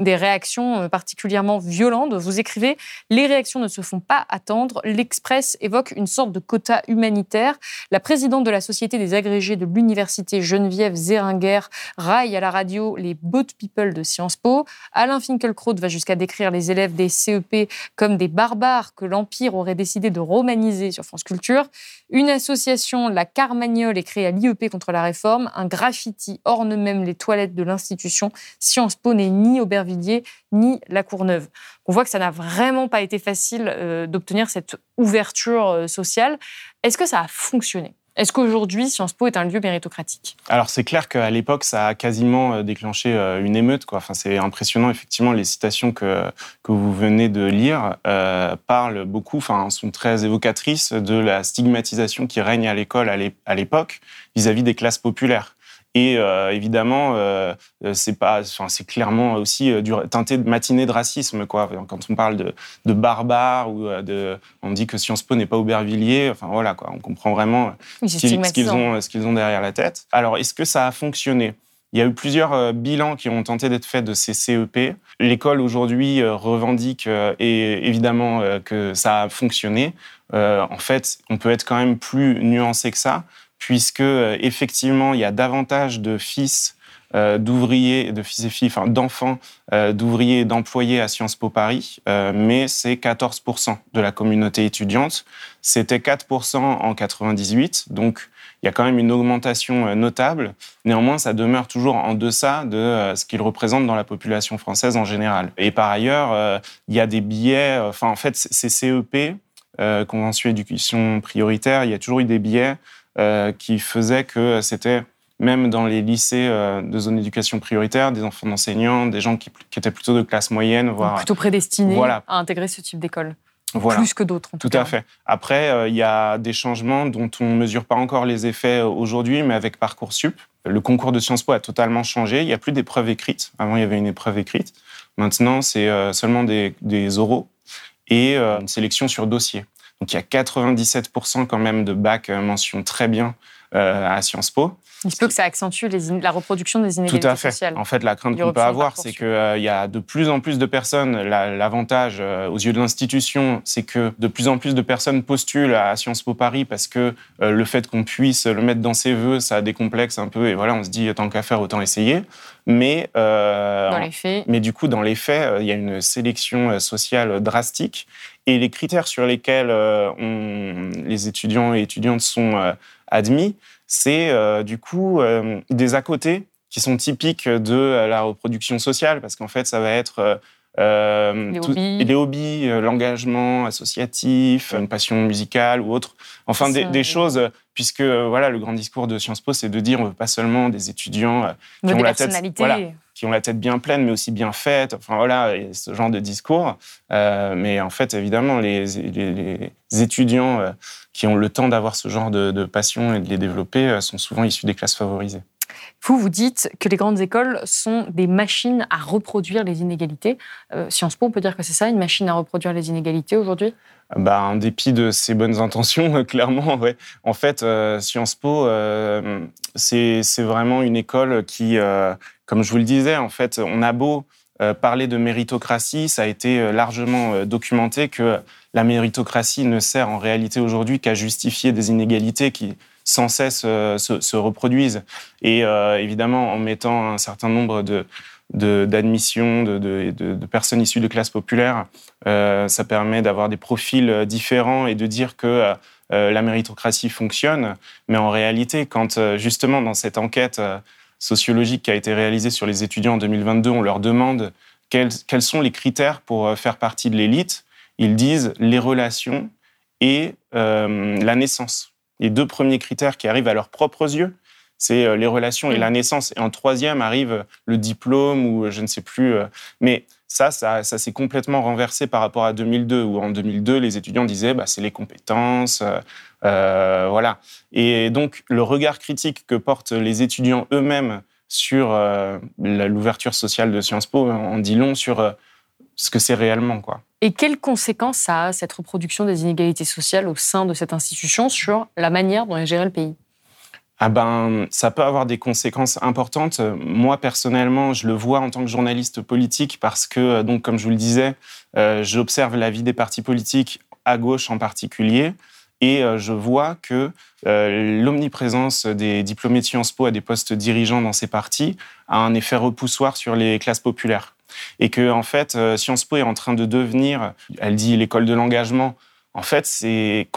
des réactions euh, particulièrement violentes. Vous écrivez Les réactions ne se font pas attendre. L'Express évoque une sorte de quota humanitaire. La présidente de la Société des agrégés de l'Université Geneviève Zeringer raille à la radio les boat people de Sciences Po. Alain Finkielkraut va jusqu'à décrire les élèves des CEP comme des barbares que l'Empire aurait décidé de romaniser sur France Culture. Une association, la Carmagnole, est créée à l'IEP contre la réforme. Un graffiti orne même les toilettes de l'institution. Sciences Po n'est ni Aubervilliers ni La Courneuve. On voit que ça n'a vraiment pas été facile euh, d'obtenir cette ouverture euh, sociale. Est-ce que ça a fonctionné? Est-ce qu'aujourd'hui, Sciences Po est un lieu méritocratique? Alors, c'est clair qu'à l'époque, ça a quasiment euh, déclenché une émeute. Enfin, c'est impressionnant, effectivement, les citations que, que vous venez de lire parlent beaucoup, enfin, sont très évocatrices de la stigmatisation qui règne à l'école à l'époque vis-à-vis des classes populaires. Et euh, évidemment, euh, c'est pas, enfin, c'est clairement aussi euh, du, teinté de matinée de racisme, quoi. Quand on parle de, de barbares ou de, on dit que Sciences Po n'est pas Aubervilliers. Enfin voilà, quoi. On comprend vraiment ce qu'ils ont, ce qu'ils ont derrière la tête. Alors, est-ce que ça a fonctionné? Il y a eu plusieurs bilans qui ont tenté d'être faits de ces CEP. L'école aujourd'hui revendique et évidemment que ça a fonctionné. En fait, on peut être quand même plus nuancé que ça puisque euh, effectivement il y a davantage de fils euh, d'ouvriers, de fils et filles, enfin d'enfants euh, d'ouvriers et d'employés à Sciences Po Paris, mais c'est 14% de la communauté étudiante. C'était 4% en 98, donc il y a quand même une augmentation notable. Néanmoins, ça demeure toujours en deçà de ce qu'il représente dans la population française en général. Et par ailleurs, il y a des billets, enfin en fait, ces CEP, convention éducation prioritaire, il y a toujours eu des billets qui faisait que c'était même dans les lycées euh, de zone d'éducation prioritaire, des enfants d'enseignants, des gens qui, étaient plutôt de classe moyenne, voire plutôt prédestinés à intégrer ce type d'école. Plus que d'autres, tout, tout à fait. Après, euh, il y a des changements dont on ne mesure pas encore les effets aujourd'hui, mais avec Parcoursup, le concours de Sciences Po a totalement changé. Il n'y a plus d'épreuves écrites. Avant, il y avait une épreuve écrite. Maintenant, c'est seulement des, des, oraux et une sélection sur dossier. Donc il y a 97% quand même de bac euh, mention très bien euh, à Sciences Po. Il se peut que ça accentue la reproduction des inégalités Tout à fait. sociales. En fait, la crainte qu'on peut avoir, c'est qu'il euh, y a de plus en plus de personnes. L'avantage aux yeux de l'institution, c'est que de plus en plus de personnes postulent à Sciences Po Paris parce que le fait qu'on puisse le mettre dans ses voeux, ça décomplexe un peu. Et voilà, on se dit tant qu'à faire, autant essayer. Mais dans les faits. Mais du coup, dans les faits, il y a une sélection sociale drastique et les critères sur lesquels euh, les étudiants et étudiantes sont euh, admis, c'est euh, du coup des à côté qui sont typiques de la reproduction sociale, parce qu'en fait, ça va être les, hobbies, l'engagement associatif, une passion musicale ou autre. Enfin, des, choses, puisque voilà, le grand discours de Sciences Po, c'est de dire on ne veut pas seulement des étudiants qui ont la tête, qui ont la tête bien pleine, mais aussi bien faite. Enfin voilà, ce genre de discours. Euh, mais en fait, évidemment, les, les, étudiants euh, qui ont le temps d'avoir ce genre de, passion et de les développer euh, sont souvent issus des classes favorisées. Vous, vous dites que les grandes écoles sont des machines à reproduire les inégalités. Sciences Po, on peut dire que c'est ça, une machine à reproduire les inégalités aujourd'hui? Bah, en dépit de ses bonnes intentions, [laughs] clairement, ouais. En fait, Sciences Po, c'est vraiment une école qui, comme je vous le disais, en fait, on a beau euh, parler de méritocratie, ça a été euh, largement euh, documenté que la méritocratie ne sert en réalité aujourd'hui qu'à justifier des inégalités qui sans cesse se, reproduisent. Et évidemment, en mettant un certain nombre de d'admissions de, de, de, personnes issues de classes populaires, ça permet d'avoir des profils différents et de dire que la méritocratie fonctionne. Mais en réalité, quand justement dans cette enquête sociologique qui a été réalisée sur les étudiants en 2022, on leur demande quels, sont les critères pour euh, faire partie de l'élite. Ils disent les relations et euh, la naissance. Les deux premiers critères qui arrivent à leurs propres yeux, c'est les relations et mm. la naissance. Et en troisième arrive le diplôme ou je ne sais plus. mais ça, ça, ça s'est complètement renversé par rapport à 2002, où en 2002, les étudiants disaient bah, c'est les compétences, euh, voilà. Et donc, le regard critique que portent les étudiants eux-mêmes sur euh, l'ouverture sociale de Sciences Po en dit long sur euh, ce que c'est réellement, quoi. Et quelles conséquences a, cette reproduction des inégalités sociales au sein de cette institution sur la manière dont est géré le pays? Ah ben, ça peut avoir des conséquences importantes. Moi, personnellement, je le vois en tant que journaliste politique parce que, donc, comme je vous le disais, j'observe la vie des partis politiques à gauche en particulier. Et euh, je vois que euh, l'omniprésence des diplômés de Sciences Po à des postes dirigeants dans ces partis a un effet repoussoir sur les classes populaires. Et que, en fait, euh, Sciences Po est en train de devenir, elle dit l'école de l'engagement, en fait, c'est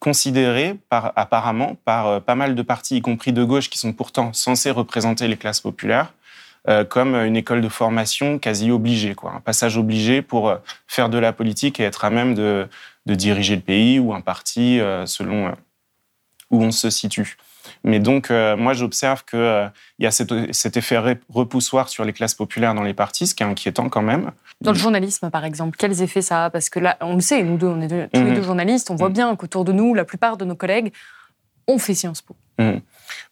considéré par, apparemment par pas mal de partis, y compris de gauche, qui sont pourtant censés représenter les classes populaires, comme une école de formation quasi obligée, quoi, un passage obligé pour faire de la politique et être à même de, diriger le pays ou un parti euh, selon euh, où on se situe. Mais donc, euh, moi, j'observe qu'il y a cet, effet repoussoir sur les classes populaires dans les partis, ce qui est inquiétant quand même. Dans le journalisme, par exemple, quels effets ça a? Parce que là, on le sait, nous deux, on est tous les mhm. deux journalistes, on voit mhm. bien qu'autour de nous, la plupart de nos collègues ont fait Sciences Po. Mhm.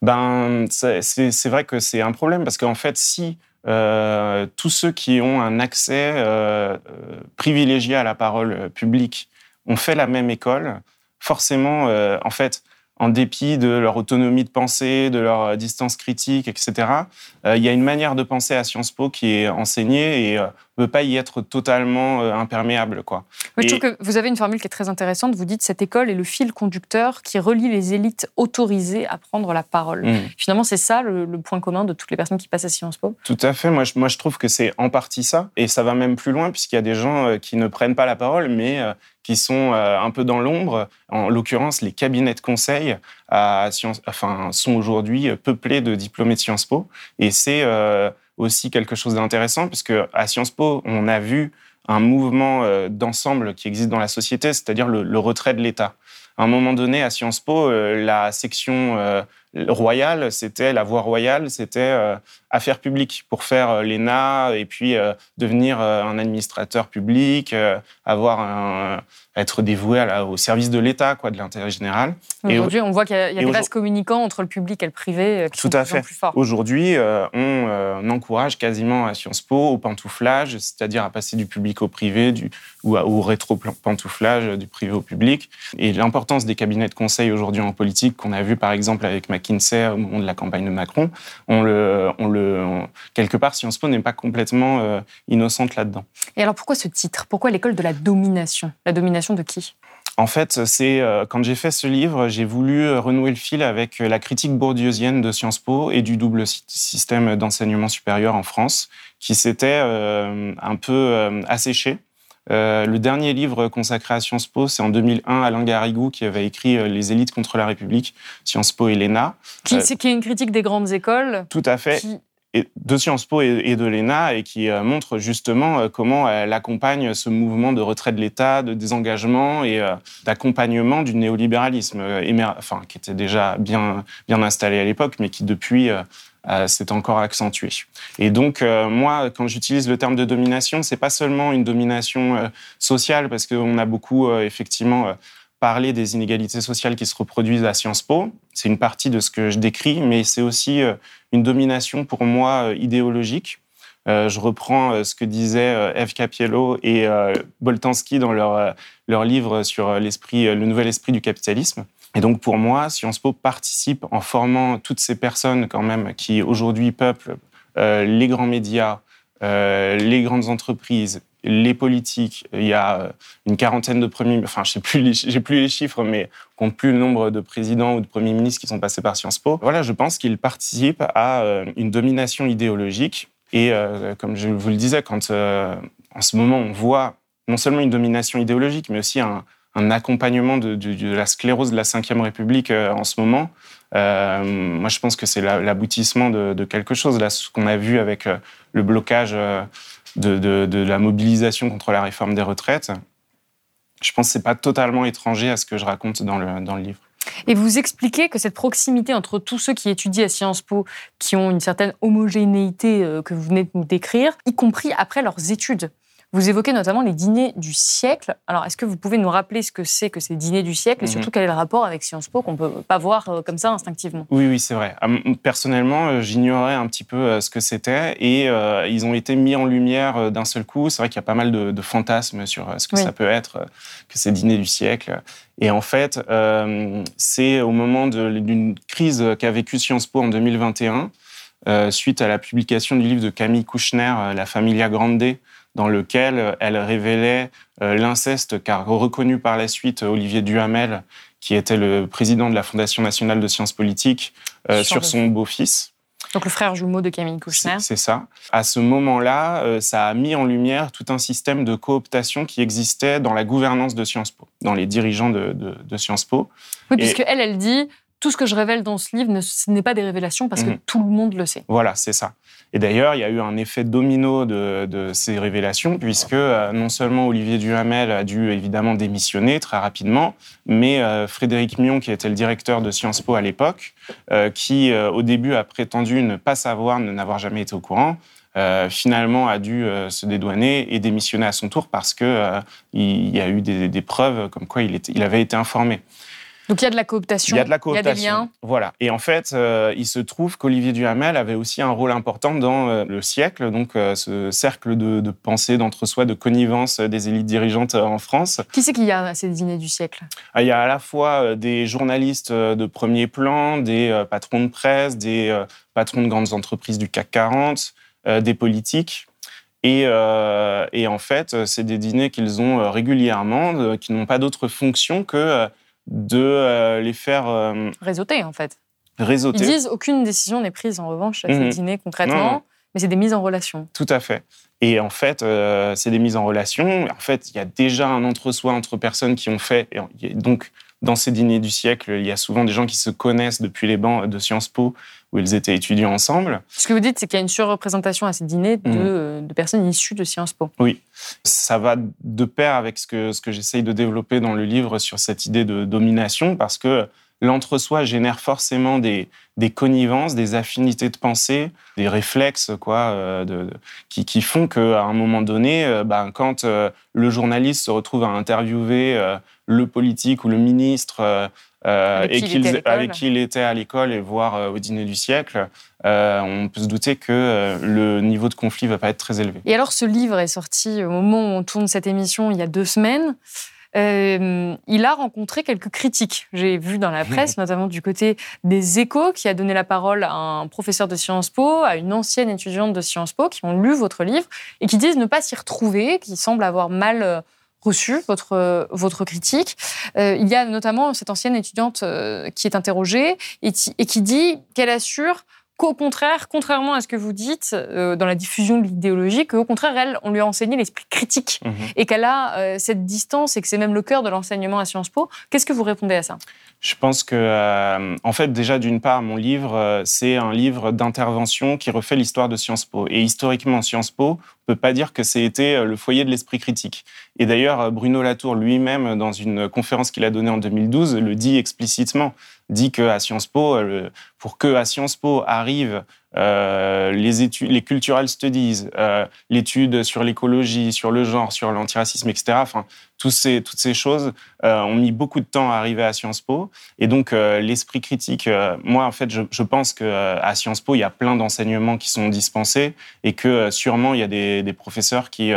Ben, c'est vrai que c'est un problème, parce qu'en fait, si tous ceux qui ont un accès privilégié à la parole publique ont fait la même école, forcément, euh, en fait, en dépit de leur autonomie de pensée, de leur euh, distance critique, etc., euh, il y a une manière de penser à Sciences Po qui est enseignée et ne peut pas y être totalement imperméable. Quoi. je trouve que vous avez une formule qui est très intéressante. Vous dites cette école est le fil conducteur qui relie les élites autorisées à prendre la parole. Mmh. Finalement, c'est ça le, point commun de toutes les personnes qui passent à Sciences Po? Tout à fait. Moi, je, moi, je trouve que c'est en partie ça. Et ça va même plus loin puisqu'il y a des gens qui ne prennent pas la parole, mais qui sont euh, un peu dans l'ombre. En l'occurrence, les cabinets de conseil à enfin, sont aujourd'hui peuplés de diplômés de Sciences Po. Et c'est euh, aussi quelque chose d'intéressant, puisque à Sciences Po, on a vu un mouvement euh, d'ensemble qui existe dans la société, c'est-à-dire le, retrait de l'État. À un moment donné, à Sciences Po, la section royale, c'était la voie royale, c'était affaires publiques pour faire l'ENA et puis devenir un administrateur public, avoir un, être dévoué au service de l'État, quoi, de l'intérêt général. Aujourd'hui, on voit qu'il y a, des vases communicants entre le public et le privé euh, qui Tout sont à fait. plus forts. Aujourd'hui, euh, euh, on, encourage quasiment à Sciences Po au pantouflage, c'est-à-dire à passer du public au privé, du, ou au rétro-pantouflage du privé au public. Et l'importance des cabinets de conseil aujourd'hui en politique, qu'on a vu par exemple avec McKinsey au moment de la campagne de Macron, on le, on le, quelque part, Sciences Po n'est pas complètement innocente là-dedans. Et alors pourquoi ce titre? Pourquoi l'école de la domination? La domination de qui? En fait, c'est euh, quand j'ai fait ce livre, j'ai voulu euh, renouer le fil avec euh, la critique bourdieusienne de Sciences Po et du double système d'enseignement supérieur en France, qui s'était un peu asséché. Le dernier livre consacré à Sciences Po, c'est en 2001, Alain Garrigou qui avait écrit Les élites contre la République, Sciences Po et l'ENA. Qui, c'est qui est une critique des grandes écoles. Tout à fait de Sciences Po et de l'ENA et qui euh, montre justement euh, comment elle accompagne ce mouvement de retrait de l'État, de désengagement et euh, d'accompagnement du néolibéralisme, qui était déjà bien, bien installé à l'époque, mais qui depuis s'est encore accentué. Et donc, moi, quand j'utilise le terme de domination, c'est pas seulement une domination sociale, parce qu'on a beaucoup, effectivement, parler des inégalités sociales qui se reproduisent à Sciences Po. C'est une partie de ce que je décris, mais c'est aussi euh, une domination pour moi euh, idéologique. Euh, je reprends ce que disaient Eve Capiello et Boltanski dans leur, leur livre sur l'esprit, le nouvel esprit du capitalisme. Et donc pour moi, Sciences Po participe en formant toutes ces personnes quand même qui aujourd'hui peuplent les grands médias, les grandes entreprises, les politiques, il y a euh, une quarantaine de premiers, enfin, je sais [laughs] plus, les chiffres, mais on compte plus le nombre de présidents ou de premiers ministres qui sont passés par Sciences Po. Voilà, je pense qu'ils participent à euh, une domination idéologique. Et euh, comme je vous le disais, quand en ce moment on voit non seulement une domination idéologique, mais aussi un, accompagnement de, la sclérose de la Ve République en ce moment, moi je pense que c'est l'aboutissement de, de, quelque chose. Là, ce qu'on a vu avec le blocage de, la mobilisation contre la réforme des retraites, je pense que ce n'est pas totalement étranger à ce que je raconte dans le, dans le livre. Et vous expliquez que cette proximité entre tous ceux qui étudient à Sciences Po, qui ont une certaine homogénéité euh, que vous venez de nous décrire, y compris après leurs études. Vous évoquez notamment les dîners du siècle. Alors, est-ce que vous pouvez nous rappeler ce que c'est que ces dîners du siècle et mhm. surtout quel est le rapport avec Sciences Po qu'on ne peut pas voir euh, comme ça instinctivement? Oui, oui, c'est vrai. Personnellement, euh, j'ignorais un petit peu euh, ce que c'était et ils ont été mis en lumière d'un seul coup. C'est vrai qu'il y a pas mal de, fantasmes sur ce que ça peut être, que ces dîners du siècle. Et en fait, c'est au moment d'une crise qu'a vécue Sciences Po en 2021, suite à la publication du livre de Camille Kouchner, La Familia Grande, dans lequel elle révélait euh, l'inceste car reconnu par la suite Olivier Duhamel, qui était le président de la Fondation nationale de sciences politiques, euh, sur son beau-fils. Donc le frère jumeau de Camille Kouchner. C'est ça. À ce moment-là, euh, ça a mis en lumière tout un système de cooptation qui existait dans la gouvernance de Sciences Po, dans les dirigeants de, Sciences Po. Oui, puisque elle, elle dit tout ce que je révèle dans ce livre, ce n'est pas des révélations parce que mhm. tout le monde le sait. Voilà, c'est ça. Et d'ailleurs, il y a eu un effet domino de, ces révélations, puisque euh, non seulement Olivier Duhamel a dû évidemment démissionner très rapidement, mais euh, Frédéric Mion, qui était le directeur de Sciences Po à l'époque, euh, qui au début a prétendu ne pas savoir, ne n'avoir jamais été au courant, finalement a dû se dédouaner et démissionner à son tour parce qu'il y a eu des, preuves comme quoi il, était, il avait été informé. Donc il y a de la cooptation. Il y a de la cooptation. Il y a des liens. Voilà. Et en fait, euh, il se trouve qu'Olivier Duhamel avait aussi un rôle important dans euh, le siècle, donc euh, ce cercle de, pensée, d'entre-soi, de connivence des élites dirigeantes en France. Qui c'est qu'il y a à ces dîners du siècle? Ah, Il y a à la fois des journalistes de premier plan, des patrons de presse, des patrons de grandes entreprises du CAC 40, des politiques. Et, et en fait, c'est des dîners qu'ils ont régulièrement, qui n'ont pas d'autre fonction que de euh, les faire... Euh, réseauter, en fait. Réseauter. Ils disent aucune décision n'est prise, en revanche, à ces mhm. dîners concrètement, mais c'est des mises en relation. Tout à fait. Et en fait, euh, c'est des mises en relation. En fait, il y a déjà un entre-soi entre personnes qui ont fait. Et donc, dans ces dîners du siècle, il y a souvent des gens qui se connaissent depuis les bancs de Sciences Po où ils étaient étudiants ensemble. Ce que vous dites, c'est qu'il y a une surreprésentation à ces dîners de, mhm. personnes issues de Sciences Po. Oui, ça va de pair avec ce que, ce que j'essaye de développer dans le livre sur cette idée de domination, parce que l'entre-soi génère forcément des, des, connivences, des affinités de pensée, des réflexes quoi, euh, de, qui, qui, font qu'à un moment donné, euh, ben, quand euh, le journaliste se retrouve à interviewer le politique ou le ministre et avec qui il était à l'école et voir au dîner du siècle, on peut se douter que le niveau de conflit va pas être très élevé. Et alors, ce livre est sorti au moment où on tourne cette émission il y a deux semaines. Euh, il a rencontré quelques critiques. J'ai vu dans la [laughs] presse, notamment du côté des échos, qui a donné la parole à un professeur de Sciences Po, à une ancienne étudiante de Sciences Po, qui ont lu votre livre et qui disent ne pas s'y retrouver, qui semblent avoir mal euh, reçu votre, euh, votre critique. il y a notamment cette ancienne étudiante qui est interrogée et, et qui dit qu'elle assure qu'au contraire, contrairement à ce que vous dites euh, dans la diffusion de l'idéologie, qu'au contraire, elle, on lui a enseigné l'esprit critique mhm. et qu'elle a euh, cette distance et que c'est même le cœur de l'enseignement à Sciences Po. Qu'est-ce que vous répondez à ça? Je pense que, euh, en fait, déjà, d'une part, mon livre, c'est un livre d'intervention qui refait l'histoire de Sciences Po. Et historiquement, Sciences Po, on peut pas dire que c'était le foyer de l'esprit critique. Et d'ailleurs, Bruno Latour lui-même, dans une conférence qu'il a donnée en 2012, le dit explicitement dit que à Sciences Po, euh, pour que à Sciences Po arrivent euh, les études, les cultural studies, euh, l'étude sur l'écologie, sur le genre, sur l'antiracisme, etc. Enfin, tous ces, toutes ces choses ont mis beaucoup de temps à arriver à Sciences Po. Et donc, l'esprit critique, moi, en fait, je, je pense qu'à Sciences Po, il y a plein d'enseignements qui sont dispensés et que sûrement, il y a des, des professeurs qui...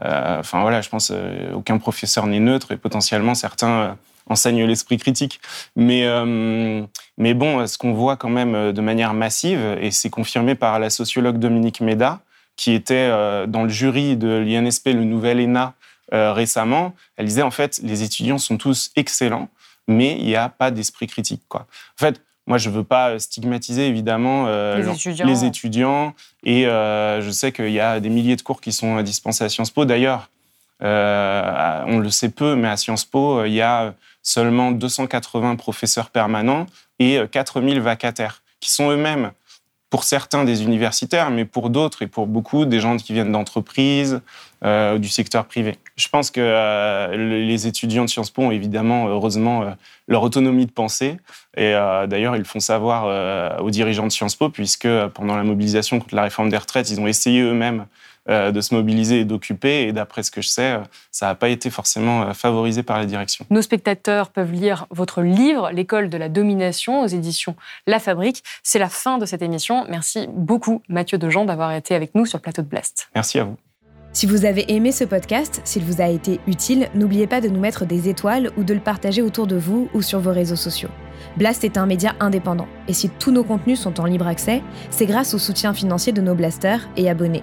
enfin, voilà, je pense aucun professeur n'est neutre et potentiellement certains enseigne l'esprit critique. Mais, euh, mais bon, ce qu'on voit quand même euh, de manière massive, et c'est confirmé par la sociologue Dominique Méda, qui était euh, dans le jury de l'INSP, le nouvel ENA, récemment, elle disait en fait, les étudiants sont tous excellents, mais il n'y a pas d'esprit critique. Quoi. En fait, moi, je ne veux pas stigmatiser évidemment les, étudiants. les, étudiants. Et je sais qu'il y a des milliers de cours qui sont dispensés à Sciences Po. D'ailleurs, on le sait peu, mais à Sciences Po, il y a seulement 280 professeurs permanents et 4000 euh, vacataires, qui sont eux-mêmes pour certains des universitaires, mais pour d'autres et pour beaucoup des gens qui viennent d'entreprises, euh, du secteur privé. Je pense que euh, les étudiants de Sciences Po ont évidemment, heureusement, euh, leur autonomie de pensée. Et d'ailleurs, ils font savoir aux dirigeants de Sciences Po, puisque pendant la mobilisation contre la réforme des retraites, ils ont essayé eux-mêmes de se mobiliser et d'occuper. Et d'après ce que je sais, ça n'a pas été forcément favorisé par la direction. Nos spectateurs peuvent lire votre livre, L'école de la domination, aux éditions La Fabrique. C'est la fin de cette émission. Merci beaucoup, Mathieu Dejean, d'avoir été avec nous sur le plateau de Blast. Merci à vous. Si vous avez aimé ce podcast, s'il vous a été utile, n'oubliez pas de nous mettre des étoiles ou de le partager autour de vous ou sur vos réseaux sociaux. Blast est un média indépendant, et si tous nos contenus sont en libre accès, c'est grâce au soutien financier de nos blasters et abonnés.